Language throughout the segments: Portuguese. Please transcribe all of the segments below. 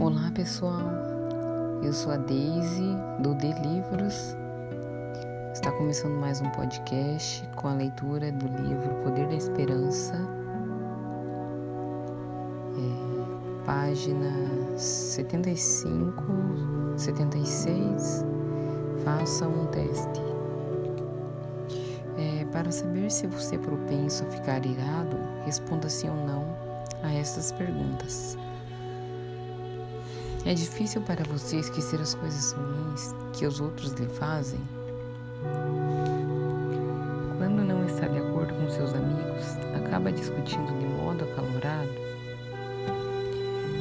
Olá pessoal, eu sou a Daisy do De Livros. Está começando mais um podcast com a leitura do livro Poder da Esperança, é, página 75, 76. Faça um teste. É, para saber se você é propenso a ficar irado, responda sim ou não a estas perguntas. É difícil para você esquecer as coisas ruins que os outros lhe fazem? Quando não está de acordo com seus amigos, acaba discutindo de modo acalorado?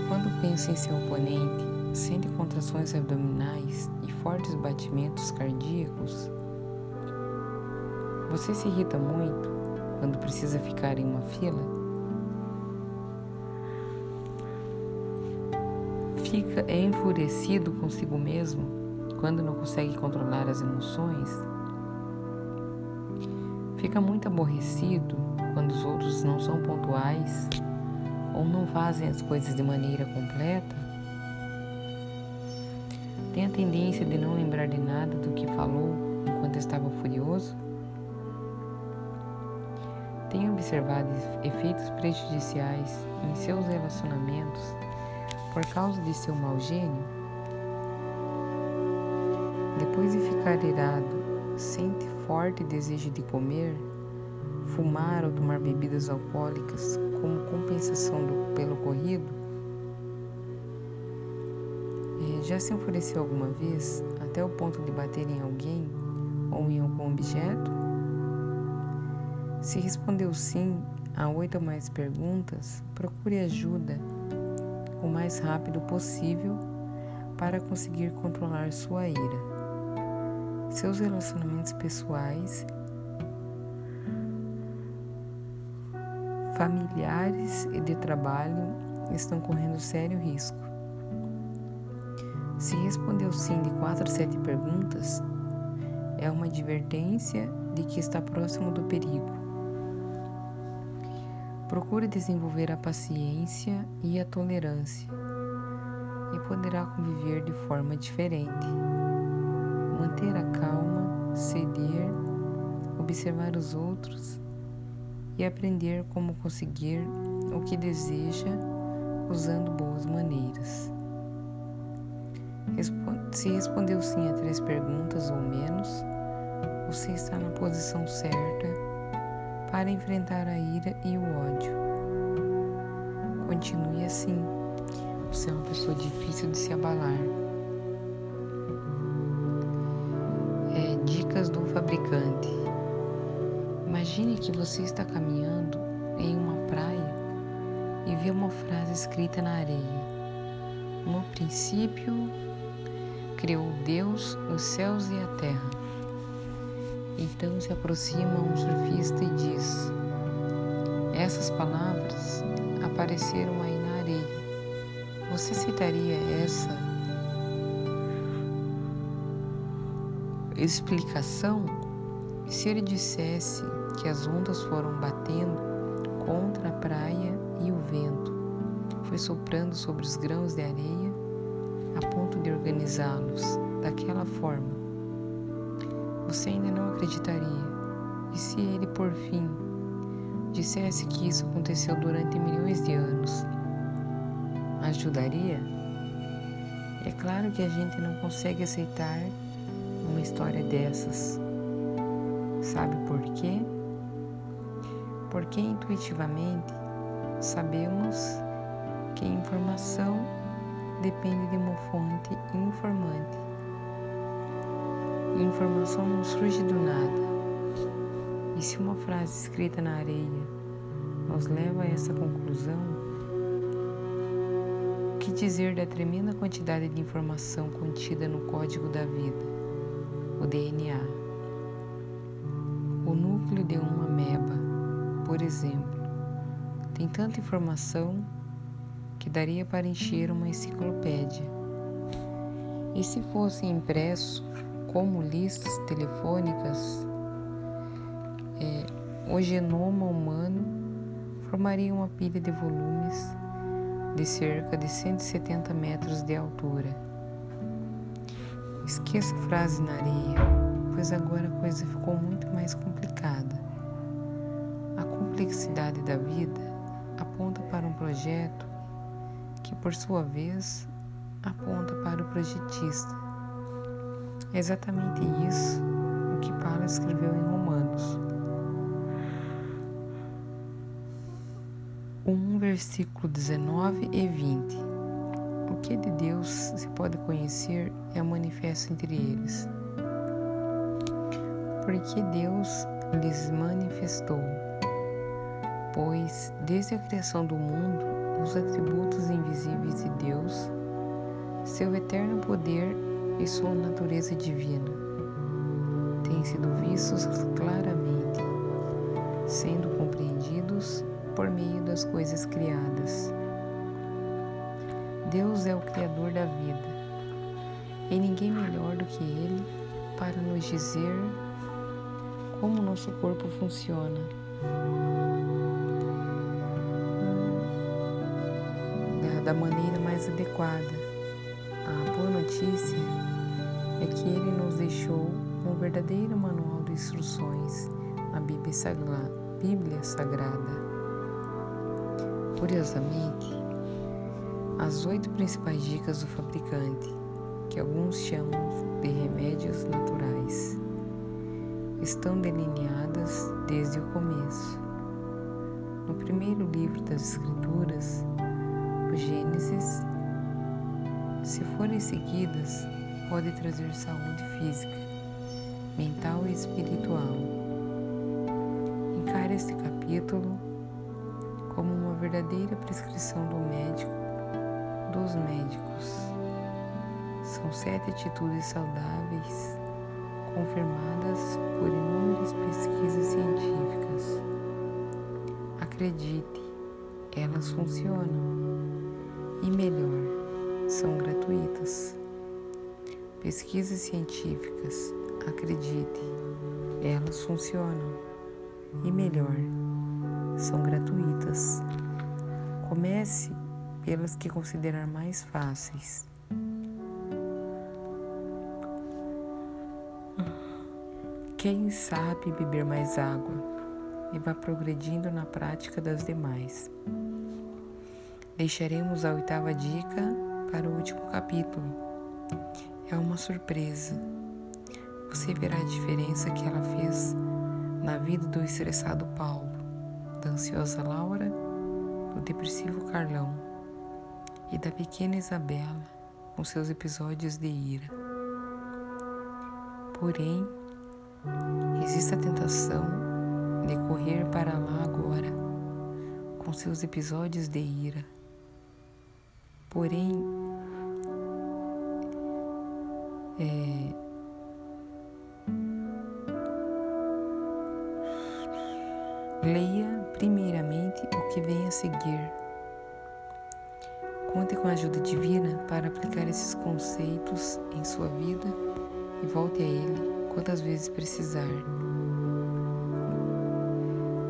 Quando pensa em seu oponente, sente contrações abdominais e fortes batimentos cardíacos? Você se irrita muito quando precisa ficar em uma fila? Fica enfurecido consigo mesmo quando não consegue controlar as emoções? Fica muito aborrecido quando os outros não são pontuais ou não fazem as coisas de maneira completa? Tem a tendência de não lembrar de nada do que falou enquanto estava furioso? Tem observado efeitos prejudiciais em seus relacionamentos por causa de seu mau gênio? Depois de ficar irado, sente forte desejo de comer, fumar ou tomar bebidas alcoólicas como compensação do, pelo ocorrido? É, já se enfureceu alguma vez até o ponto de bater em alguém ou em algum objeto? Se respondeu sim a oito ou mais perguntas, procure ajuda o mais rápido possível para conseguir controlar sua ira. Seus relacionamentos pessoais, familiares e de trabalho estão correndo sério risco. Se respondeu sim de quatro a sete perguntas, é uma advertência de que está próximo do perigo. Procure desenvolver a paciência e a tolerância e poderá conviver de forma diferente. Manter a calma, ceder, observar os outros e aprender como conseguir o que deseja usando boas maneiras. Se respondeu sim a três perguntas ou menos, você está na posição certa para enfrentar a ira e o ódio. Continue assim. Você é uma pessoa difícil de se abalar. É, dicas do fabricante. Imagine que você está caminhando em uma praia e vê uma frase escrita na areia. No princípio, criou Deus os céus e a terra. Então se aproxima um surfista e diz: Essas palavras apareceram aí na areia. Você citaria essa explicação se ele dissesse que as ondas foram batendo contra a praia e o vento foi soprando sobre os grãos de areia a ponto de organizá-los daquela forma? Você ainda não acreditaria. E se ele, por fim, dissesse que isso aconteceu durante milhões de anos, ajudaria? É claro que a gente não consegue aceitar uma história dessas. Sabe por quê? Porque intuitivamente sabemos que informação depende de uma fonte informante. Informação não surge do nada. E se uma frase escrita na areia nos leva a essa conclusão, o que dizer da tremenda quantidade de informação contida no código da vida, o DNA? O núcleo de uma ameba, por exemplo, tem tanta informação que daria para encher uma enciclopédia. E se fosse impresso como listas telefônicas, é, o genoma humano formaria uma pilha de volumes de cerca de 170 metros de altura. Esqueça a frase na areia, pois agora a coisa ficou muito mais complicada. A complexidade da vida aponta para um projeto que, por sua vez, aponta para o projetista. É exatamente isso o que Paulo escreveu em Romanos. 1, versículo 19 e 20. O que de Deus se pode conhecer é manifesto entre eles. Porque Deus lhes manifestou. Pois, desde a criação do mundo, os atributos invisíveis de Deus, seu eterno poder e sua natureza divina, têm sido vistos claramente, sendo compreendidos por meio das coisas criadas. Deus é o Criador da vida, e ninguém melhor do que Ele para nos dizer como nosso corpo funciona. Da, maneira mais adequada. A boa notícia é que Ele nos deixou um verdadeiro manual de instruções, a Bíblia Sagrada. Curiosamente, as oito principais dicas do fabricante, que alguns chamam de remédios naturais, estão delineadas desde o começo. No primeiro livro das Escrituras, o Gênesis, se forem seguidas, pode trazer saúde física, mental e espiritual. Encare este capítulo como uma verdadeira prescrição do médico, dos médicos. São sete atitudes saudáveis confirmadas por inúmeras pesquisas científicas. Acredite, elas funcionam. E melhor, são gratuitas. Pesquisas científicas, acredite, elas funcionam. E melhor, são gratuitas. Comece pelas que considerar mais fáceis. Quem sabe beber mais água e vá progredindo na prática das demais. Deixaremos a oitava dica para o último capítulo. É uma surpresa. Você verá a diferença que ela fez na vida do estressado Paulo da ansiosa Laura, do depressivo Carlão e da pequena Isabela com seus episódios de ira. Porém, existe a tentação de correr para lá agora com seus episódios de ira. Porém, é, leia primeiramente o que vem a seguir. Conte com a ajuda divina para aplicar esses conceitos em sua vida e volte a ele quantas vezes precisar.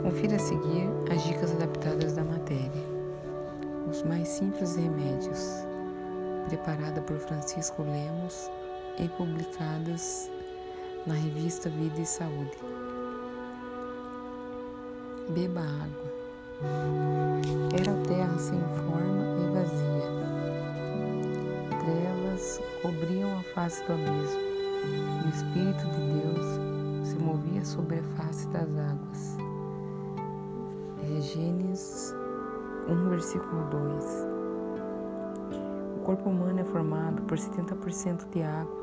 Confira a seguir as dicas adaptadas da matéria. Os mais simples remédios, preparada por Francisco Lemos e publicadas na revista Vida e Saúde. Beba água. Era terra sem forma e vazia. Trevas cobriam a face do abismo, e o Espírito de Deus se movia sobre a face das águas. É Gênesis 1, versículo 2. O corpo humano é formado por 70% de água,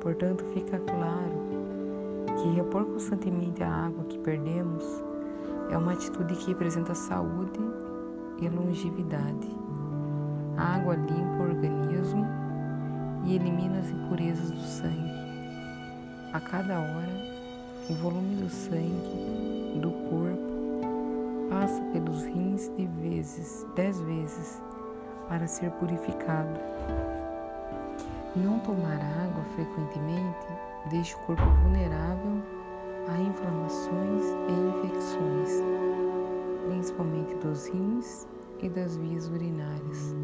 portanto, fica claro que repor constantemente a água que perdemos é uma atitude que representa saúde e longevidade. A água limpa o organismo e elimina as impurezas do sangue. A cada hora, o volume do sangue do corpo passa pelos rins de vezes, dez vezes, para ser purificado. Não tomar água frequentemente deixa o corpo vulnerável a inflamações e infecções, principalmente dos rins e das vias urinárias.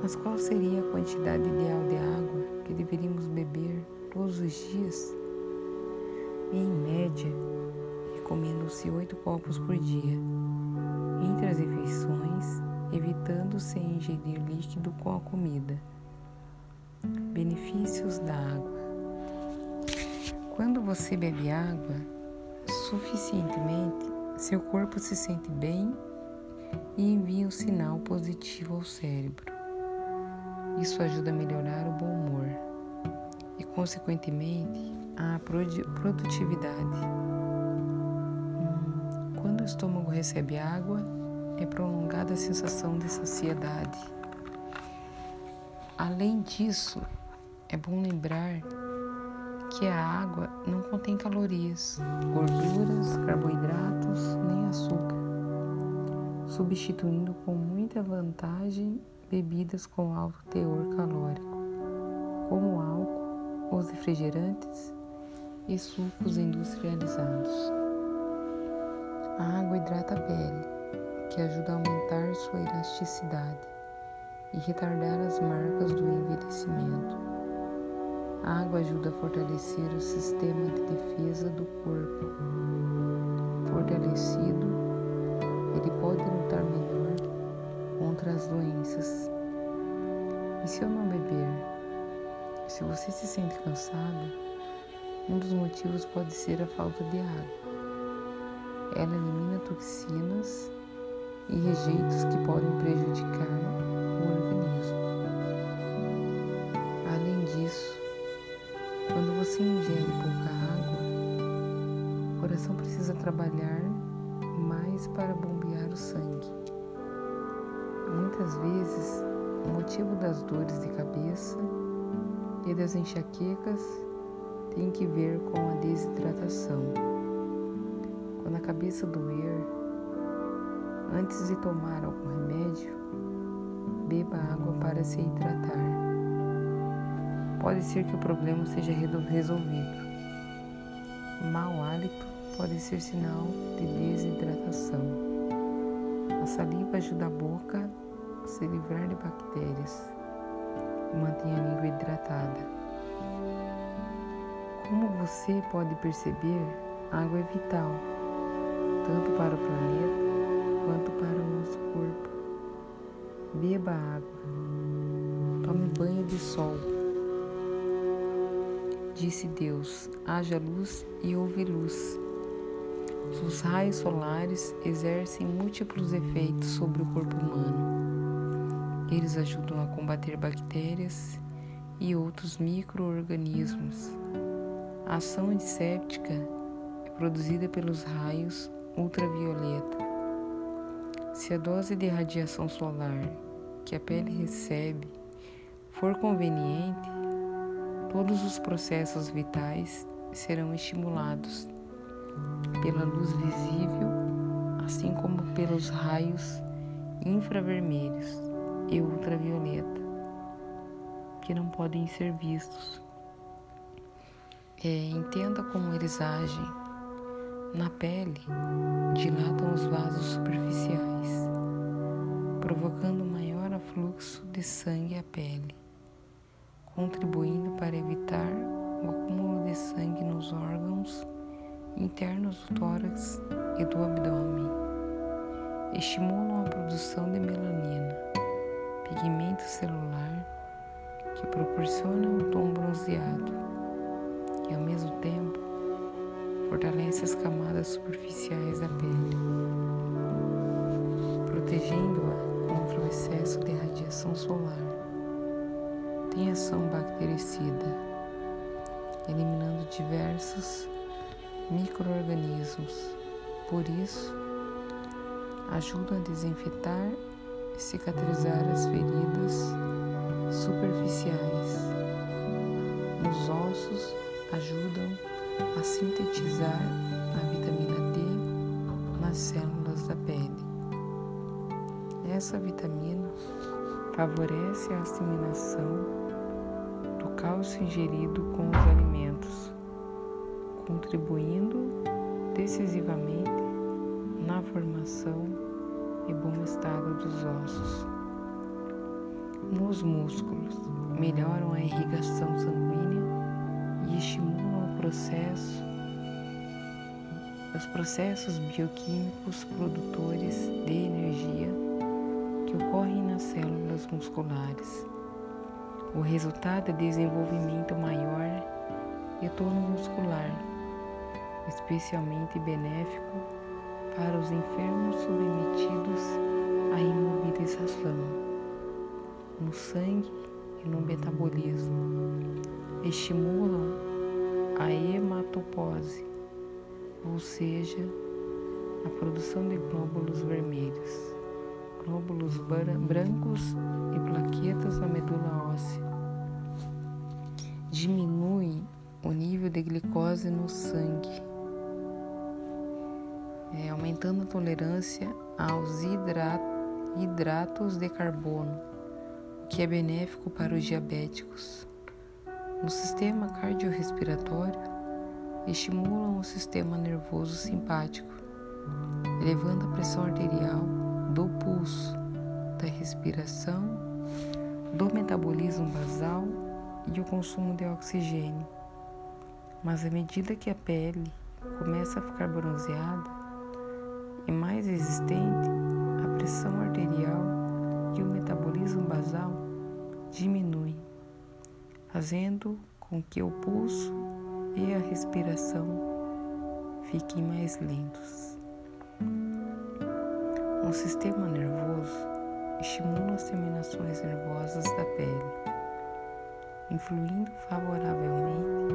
Mas qual seria a quantidade ideal de água que deveríamos beber todos os dias? Em média, recomendam-se oito copos por dia, entre as refeições, evitando-se ingerir líquido com a comida. Benefícios da água: Quando você bebe água suficientemente, seu corpo se sente bem e envia um sinal positivo ao cérebro. Isso ajuda a melhorar o bom humor e, consequentemente, a produtividade. Quando o estômago recebe água, é prolongada a sensação de saciedade. Além disso, é bom lembrar que a água não contém calorias, gorduras, carboidratos nem açúcar, substituindo com muita vantagem bebidas com alto teor calórico, como álcool, os refrigerantes e sucos industrializados. A água hidrata a pele, que ajuda a aumentar sua elasticidade e retardar as marcas do envelhecimento. A água ajuda a fortalecer o sistema de defesa do corpo. Fortalecido, ele pode lutar melhor contra as doenças. E se eu não beber? Se você se sente cansado, um dos motivos pode ser a falta de água. Ela elimina toxinas e rejeitos que podem prejudicar trabalhar mais para bombear o sangue. Muitas vezes, o motivo das dores de cabeça e das enxaquecas tem que ver com a desidratação. Quando a cabeça doer, antes de tomar algum remédio, beba água para se hidratar. Pode ser que o problema seja resolvido. Mau hálito pode ser sinal de desidratação. A saliva ajuda a boca a se livrar de bactérias e mantém a língua hidratada. Como você pode perceber, a água é vital, tanto para o planeta quanto para o nosso corpo. Beba água, tome banho de sol. Disse Deus: haja luz e houve luz. Os raios solares exercem múltiplos efeitos sobre o corpo humano. Eles ajudam a combater bactérias e outros micro-organismos a ação antisséptica é produzida pelos raios ultravioleta. Se a dose de radiação solar que a pele recebe for conveniente, todos os processos vitais serão estimulados pela luz visível, assim como pelos raios infravermelhos e ultravioleta, que não podem ser vistos é, entenda como eles agem. Na pele, dilatam os vasos superficiais, provocando maior afluxo de sangue à pele, contribuindo para evitar o acúmulo de sangue nos órgãos internos do tórax e do abdômen. Estimulam a produção de melanina, pigmento celular que proporciona um tom bronzeado e ao mesmo tempo fortalece as camadas superficiais da pele, protegendo-a contra o excesso de radiação solar. Tem ação bactericida, eliminando diversos microorganismos. Por isso, ajuda a desinfetar e cicatrizar as feridas superficiais nos ossos ajudam a sintetizar a vitamina D nas células da pele. Essa vitamina favorece a assimilação do cálcio ingerido com os alimentos, contribuindo decisivamente na formação e bom estado dos ossos. Nos músculos, melhoram a irrigação sanguínea e estimulam o processo, os processos bioquímicos produtores de energia que ocorrem nas células musculares. O resultado é desenvolvimento maior e tono muscular, especialmente benéfico para os enfermos submetidos à imobilização no sangue e no metabolismo. Estimulam a hematopose, ou seja, a produção de glóbulos vermelhos, glóbulos brancos e plaquetas na medula óssea. Diminui o nível de glicose no sangue, é, aumentando a tolerância aos hidratos de carbono, o que é benéfico para os diabéticos. No sistema cardiorrespiratório, estimulam o sistema nervoso simpático, elevando a pressão arterial, do pulso, da respiração, do metabolismo basal e o consumo de oxigênio. Mas à medida que a pele começa a ficar bronzeada e mais resistente, a pressão arterial e o metabolismo basal diminuem, fazendo com que o pulso e a respiração fiquem mais lentos. O sistema nervoso estimula as terminações nervosas da pele influindo favoravelmente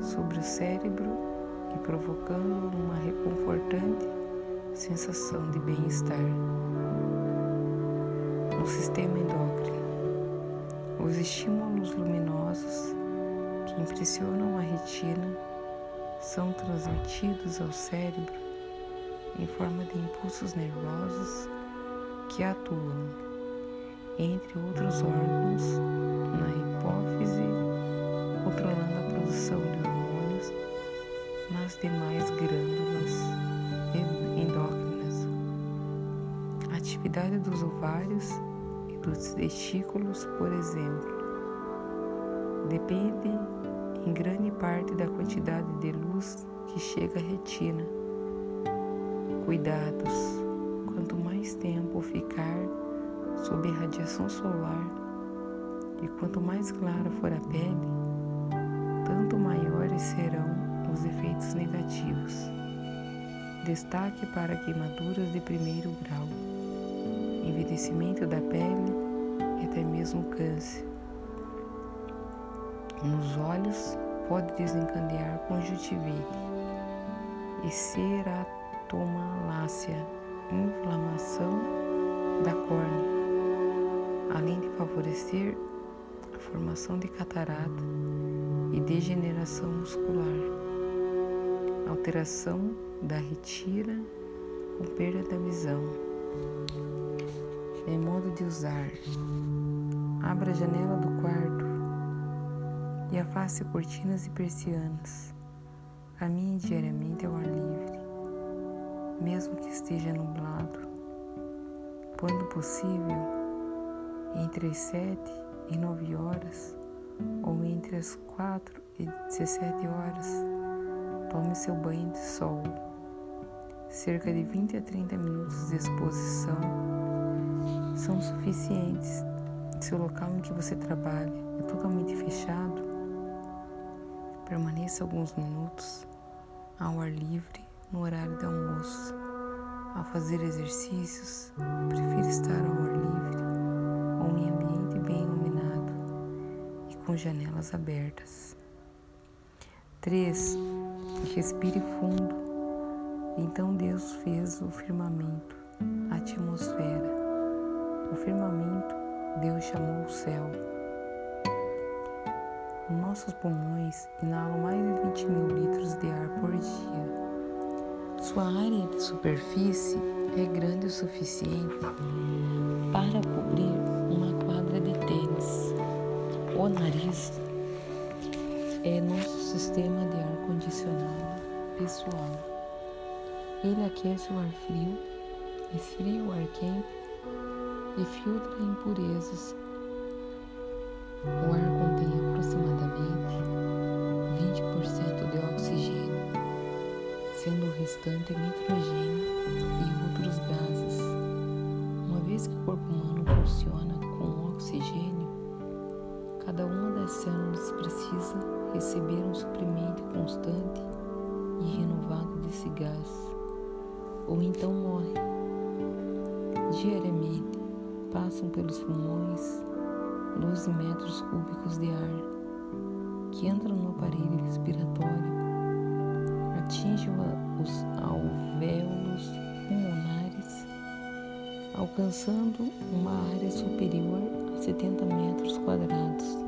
sobre o cérebro e provocando uma reconfortante sensação de bem-estar. No sistema endócrino, os estímulos luminosos que impressionam a retina são transmitidos ao cérebro em forma de impulsos nervosos que atuam, entre outros órgãos, na hipófise, controlando a produção de hormônios nas demais glândulas A atividade dos ovários e dos testículos, por exemplo, depende em grande parte da quantidade de luz que chega à retina. Cuidados: quanto mais tempo ficar sob radiação solar e quanto mais clara for a pele, tanto maiores serão os efeitos negativos. Destaque para queimaduras de primeiro grau, envelhecimento da pele e até mesmo câncer. Nos olhos pode desencadear conjuntivite e ceratomalácia, inflamação da córnea, além de favorecer a formação de catarata e degeneração muscular, alteração da retina com perda da visão. É modo de usar. Abra a janela do quarto e afaste cortinas e persianas. Caminhe diariamente ao ar livre, mesmo que esteja nublado. Quando possível, entre as 7 e 9 horas, ou entre as 4 e 17 horas, tome seu banho de sol. Cerca de 20 a 30 minutos de exposição são suficientes se o local em que você trabalha é totalmente fechado. Permaneça alguns minutos ao ar livre no horário de almoço. Ao fazer exercícios, prefira estar ao ar livre ou em ambiente bem iluminado e com janelas abertas. 3. Respire fundo. Então Deus fez o firmamento, a atmosfera. O firmamento Deus chamou o céu. Nossos pulmões inalam mais de 20 mil litros de ar por dia. Sua área de superfície é grande o suficiente para cobrir uma quadra de tênis. O nariz é nosso sistema de ar condicionado pessoal. Ele aquece o ar frio esfria o ar quente e filtra impurezas. O ar contém aproximadamente 20% de oxigênio, sendo o restante nitrogênio e outros gases. Uma vez que o corpo humano funciona com oxigênio, cada uma das células precisa receber um suprimento constante e renovado desse gás, ou então morre. Diariamente passam pelos pulmões 12 metros cúbicos de ar que entram no aparelho respiratório, atingem os alvéolos pulmonares, alcançando uma área superior a 70 metros quadrados.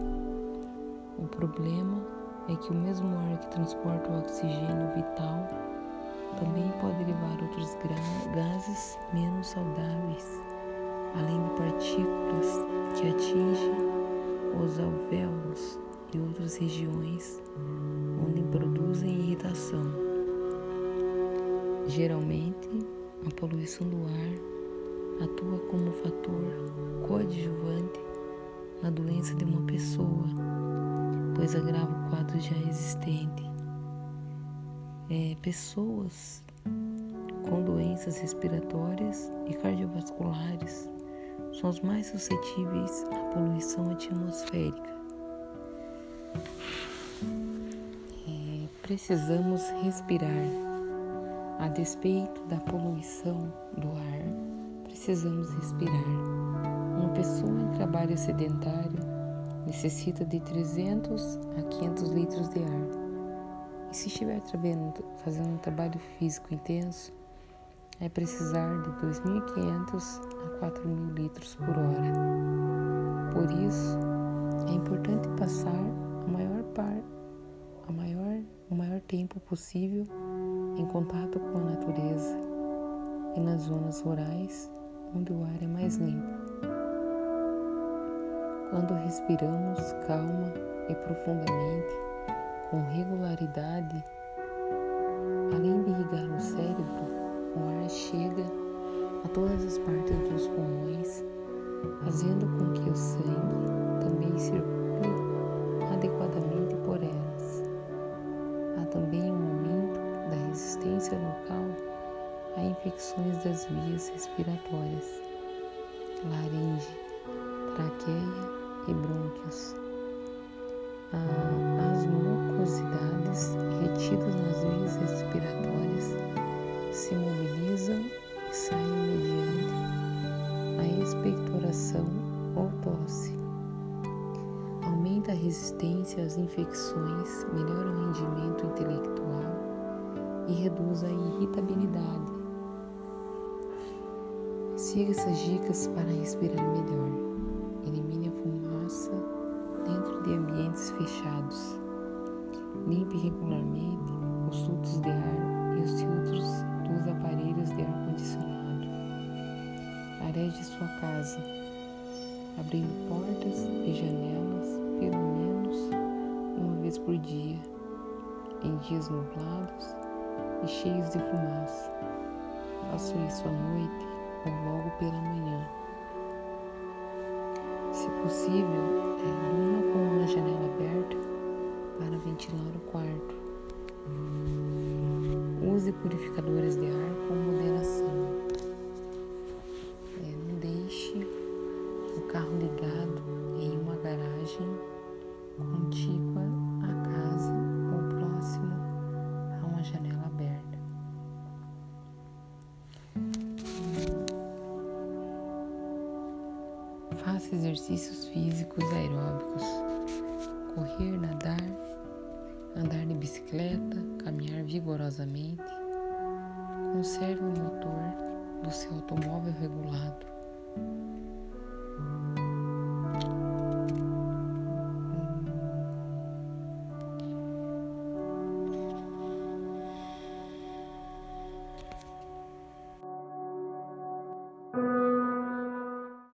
O problema é que o mesmo ar que transporta o oxigênio vital também pode levar outros gases menos saudáveis, além de partículas que atingem os alvéolos e outras regiões onde produzem irritação. Geralmente, a poluição do ar atua como fator coadjuvante na doença de uma pessoa pois agrava o quadro já existente. É, pessoas com doenças respiratórias e cardiovasculares são as mais suscetíveis à poluição atmosférica. É, precisamos respirar. A despeito da poluição do ar, precisamos respirar. Uma pessoa em trabalho sedentário necessita de 300 a 500 litros de ar. E se estiver fazendo um trabalho físico intenso, é precisar de 2.500 a 4.000 litros por hora. Por isso, é importante passar a maior par, a maior, o maior tempo possível em contato com a natureza e nas zonas rurais onde o ar é mais limpo. Quando respiramos calma e profundamente, com regularidade, além de irrigar o cérebro, o ar chega a todas as partes dos pulmões, fazendo com que o sangue também circule adequadamente por elas. Há também um aumento da resistência local a infecções das vias respiratórias, laringe, traqueia e brônquios. Ah, as mucosidades retidas nas vias respiratórias se mobilizam e saem mediante a expectoração ou tosse. Aumenta a resistência às infecções, melhora o rendimento intelectual e reduz a irritabilidade. Siga essas dicas para respirar melhor. Elimine a fumaça dentro de ambientes fechados. Limpe regularmente os dutos de ar e os filtros dos aparelhos de ar-condicionado. Areje sua casa, abrindo portas e janelas pelo menos uma vez por dia, em dias nublados e cheios de fumaça. Faça isso à noite ou logo pela manhã se possível, é, durma com uma janela aberta para ventilar o quarto. Use purificadores de ar com moderação.